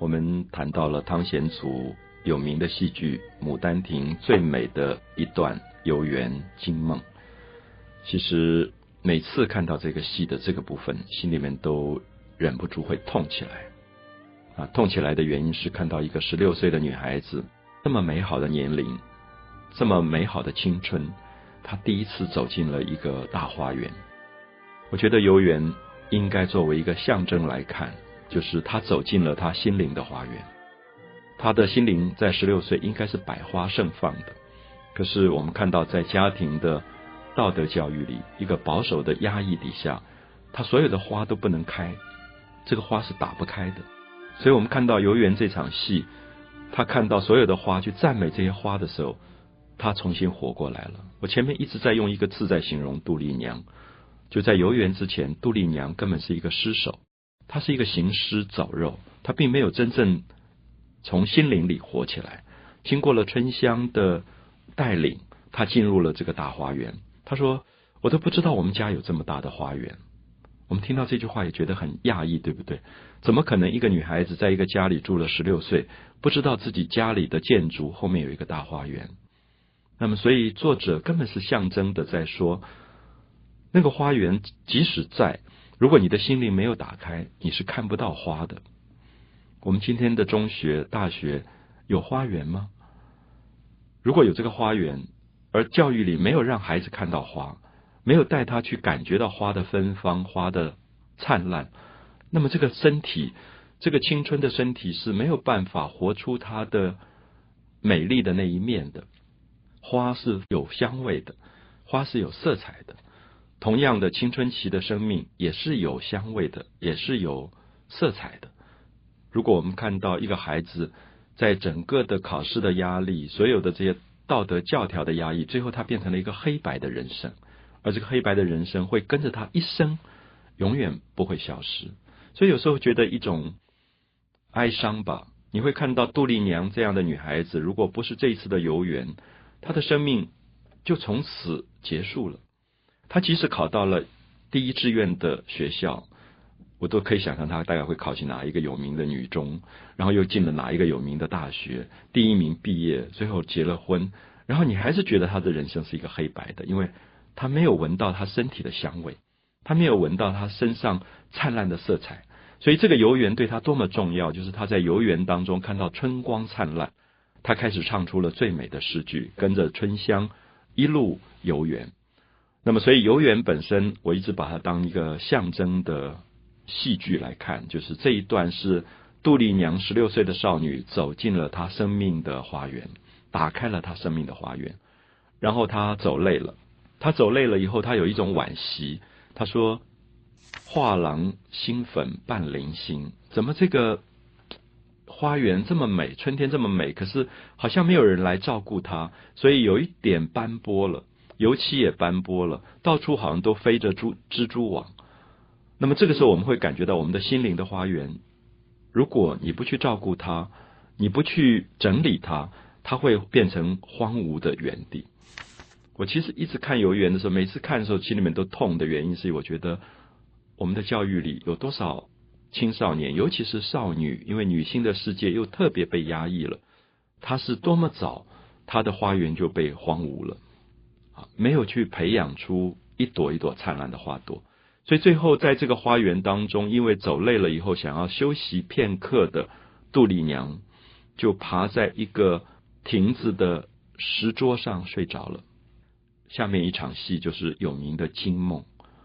我们谈到了汤显祖有名的戏剧《牡丹亭》最美的一段游园惊梦。其实每次看到这个戏的这个部分，心里面都忍不住会痛起来。啊，痛起来的原因是看到一个十六岁的女孩子，这么美好的年龄，这么美好的青春，她第一次走进了一个大花园。我觉得游园应该作为一个象征来看。就是他走进了他心灵的花园，他的心灵在十六岁应该是百花盛放的。可是我们看到，在家庭的道德教育里，一个保守的压抑底下，他所有的花都不能开，这个花是打不开的。所以我们看到游园这场戏，他看到所有的花去赞美这些花的时候，他重新活过来了。我前面一直在用一个字在形容杜丽娘，就在游园之前，杜丽娘根本是一个尸首。他是一个行尸走肉，他并没有真正从心灵里活起来。经过了春香的带领，他进入了这个大花园。他说：“我都不知道我们家有这么大的花园。”我们听到这句话也觉得很讶异，对不对？怎么可能一个女孩子在一个家里住了十六岁，不知道自己家里的建筑后面有一个大花园？那么，所以作者根本是象征的在说，那个花园即使在。如果你的心灵没有打开，你是看不到花的。我们今天的中学、大学有花园吗？如果有这个花园，而教育里没有让孩子看到花，没有带他去感觉到花的芬芳、花的灿烂，那么这个身体，这个青春的身体是没有办法活出它的美丽的那一面的。花是有香味的，花是有色彩的。同样的，青春期的生命也是有香味的，也是有色彩的。如果我们看到一个孩子在整个的考试的压力、所有的这些道德教条的压抑，最后他变成了一个黑白的人生，而这个黑白的人生会跟着他一生，永远不会消失。所以有时候觉得一种哀伤吧。你会看到杜丽娘这样的女孩子，如果不是这一次的游园，她的生命就从此结束了。他即使考到了第一志愿的学校，我都可以想象他大概会考进哪一个有名的女中，然后又进了哪一个有名的大学，第一名毕业，最后结了婚，然后你还是觉得他的人生是一个黑白的，因为他没有闻到他身体的香味，他没有闻到他身上灿烂的色彩，所以这个游园对他多么重要，就是他在游园当中看到春光灿烂，他开始唱出了最美的诗句，跟着春香一路游园。那么，所以游园本身，我一直把它当一个象征的戏剧来看。就是这一段是杜丽娘十六岁的少女走进了她生命的花园，打开了她生命的花园。然后她走累了，她走累了以后，她有一种惋惜。她说：“画廊新粉半零星，怎么这个花园这么美，春天这么美，可是好像没有人来照顾它，所以有一点斑驳了。”油漆也斑驳了，到处好像都飞着蛛蜘蛛网。那么这个时候，我们会感觉到我们的心灵的花园，如果你不去照顾它，你不去整理它，它会变成荒芜的原地。我其实一直看游园的时候，每次看的时候，心里面都痛的原因是，我觉得我们的教育里有多少青少年，尤其是少女，因为女性的世界又特别被压抑了，她是多么早，她的花园就被荒芜了。没有去培养出一朵一朵灿烂的花朵，所以最后在这个花园当中，因为走累了以后想要休息片刻的杜丽娘，就爬在一个亭子的石桌上睡着了。下面一场戏就是有名的惊梦。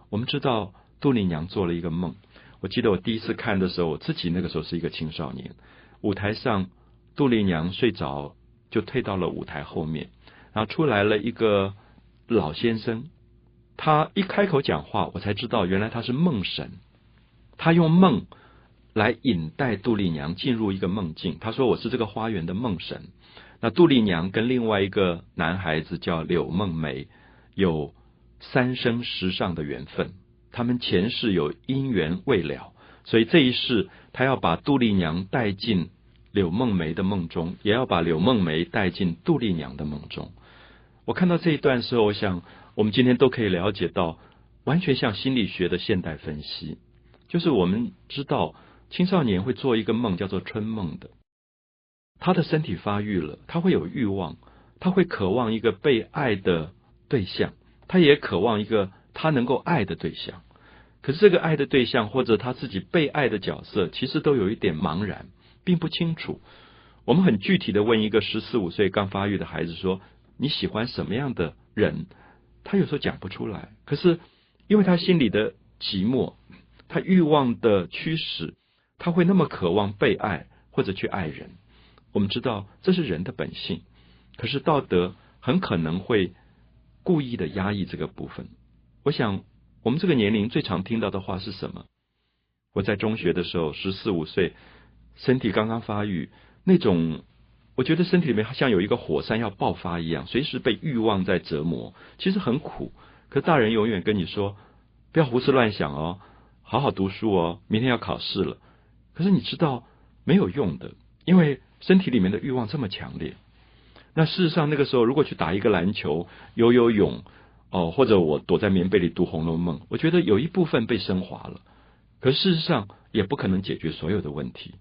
我们知道杜丽娘做了一个梦。我记得我第一次看的时候，我自己那个时候是一个青少年。舞台上杜丽娘睡着，就退到了舞台后面，然后出来了一个。老先生，他一开口讲话，我才知道原来他是梦神。他用梦来引带杜丽娘进入一个梦境。他说：“我是这个花园的梦神。”那杜丽娘跟另外一个男孩子叫柳梦梅，有三生石上的缘分。他们前世有姻缘未了，所以这一世他要把杜丽娘带进柳梦梅的梦中，也要把柳梦梅带进杜丽娘的梦中。我看到这一段时候，我想我们今天都可以了解到，完全像心理学的现代分析，就是我们知道青少年会做一个梦，叫做春梦的。他的身体发育了，他会有欲望，他会渴望一个被爱的对象，他也渴望一个他能够爱的对象。可是这个爱的对象或者他自己被爱的角色，其实都有一点茫然，并不清楚。我们很具体的问一个十四五岁刚发育的孩子说：“你喜欢什么样的人？”他有时候讲不出来。可是因为他心里的寂寞，他欲望的驱使，他会那么渴望被爱或者去爱人。我们知道这是人的本性，可是道德很可能会故意的压抑这个部分。我想。我们这个年龄最常听到的话是什么？我在中学的时候，十四五岁，身体刚刚发育，那种我觉得身体里面好像有一个火山要爆发一样，随时被欲望在折磨，其实很苦。可大人永远跟你说，不要胡思乱想哦，好好读书哦，明天要考试了。可是你知道没有用的，因为身体里面的欲望这么强烈。那事实上那个时候，如果去打一个篮球、游游泳。哦，或者我躲在棉被里读《红楼梦》，我觉得有一部分被升华了，可事实上也不可能解决所有的问题。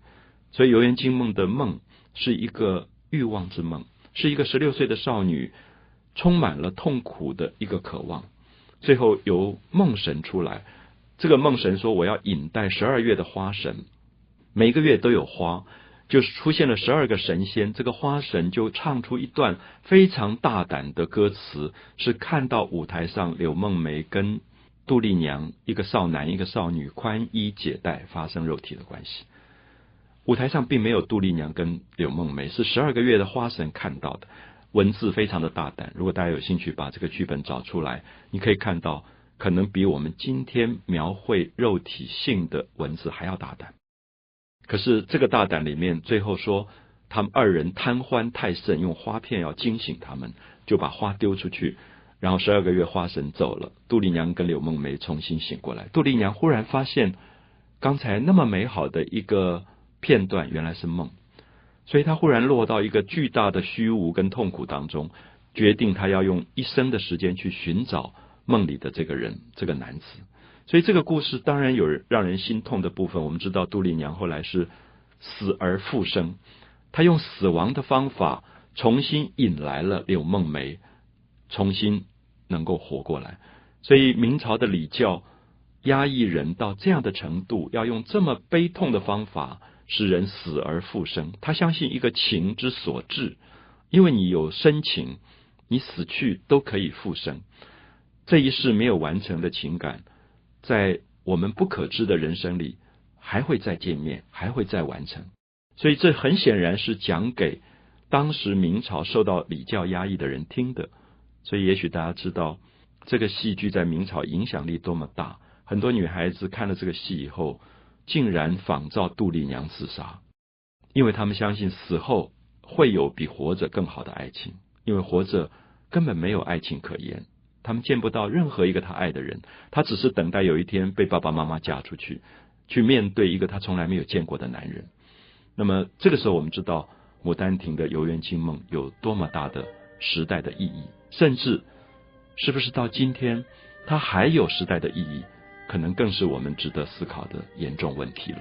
所以《游园惊梦》的梦是一个欲望之梦，是一个十六岁的少女充满了痛苦的一个渴望。最后由梦神出来，这个梦神说：“我要引带十二月的花神，每个月都有花。”就是出现了十二个神仙，这个花神就唱出一段非常大胆的歌词，是看到舞台上柳梦梅跟杜丽娘一个少男一个少女宽衣解带发生肉体的关系。舞台上并没有杜丽娘跟柳梦梅，是十二个月的花神看到的。文字非常的大胆，如果大家有兴趣把这个剧本找出来，你可以看到，可能比我们今天描绘肉体性的文字还要大胆。可是这个大胆里面，最后说他们二人贪欢太甚，用花片要惊醒他们，就把花丢出去，然后十二个月花神走了，杜丽娘跟柳梦梅重新醒过来。杜丽娘忽然发现，刚才那么美好的一个片段原来是梦，所以他忽然落到一个巨大的虚无跟痛苦当中，决定他要用一生的时间去寻找梦里的这个人，这个男子。所以这个故事当然有让人心痛的部分。我们知道杜丽娘后来是死而复生，她用死亡的方法重新引来了柳梦梅，重新能够活过来。所以明朝的礼教压抑人到这样的程度，要用这么悲痛的方法使人死而复生。他相信一个情之所至，因为你有深情，你死去都可以复生。这一世没有完成的情感。在我们不可知的人生里，还会再见面，还会再完成。所以这很显然是讲给当时明朝受到礼教压抑的人听的。所以也许大家知道，这个戏剧在明朝影响力多么大。很多女孩子看了这个戏以后，竟然仿照杜丽娘自杀，因为他们相信死后会有比活着更好的爱情，因为活着根本没有爱情可言。他们见不到任何一个他爱的人，他只是等待有一天被爸爸妈妈嫁出去，去面对一个他从来没有见过的男人。那么这个时候，我们知道《牡丹亭》的游园惊梦有多么大的时代的意义，甚至是不是到今天它还有时代的意义，可能更是我们值得思考的严重问题了。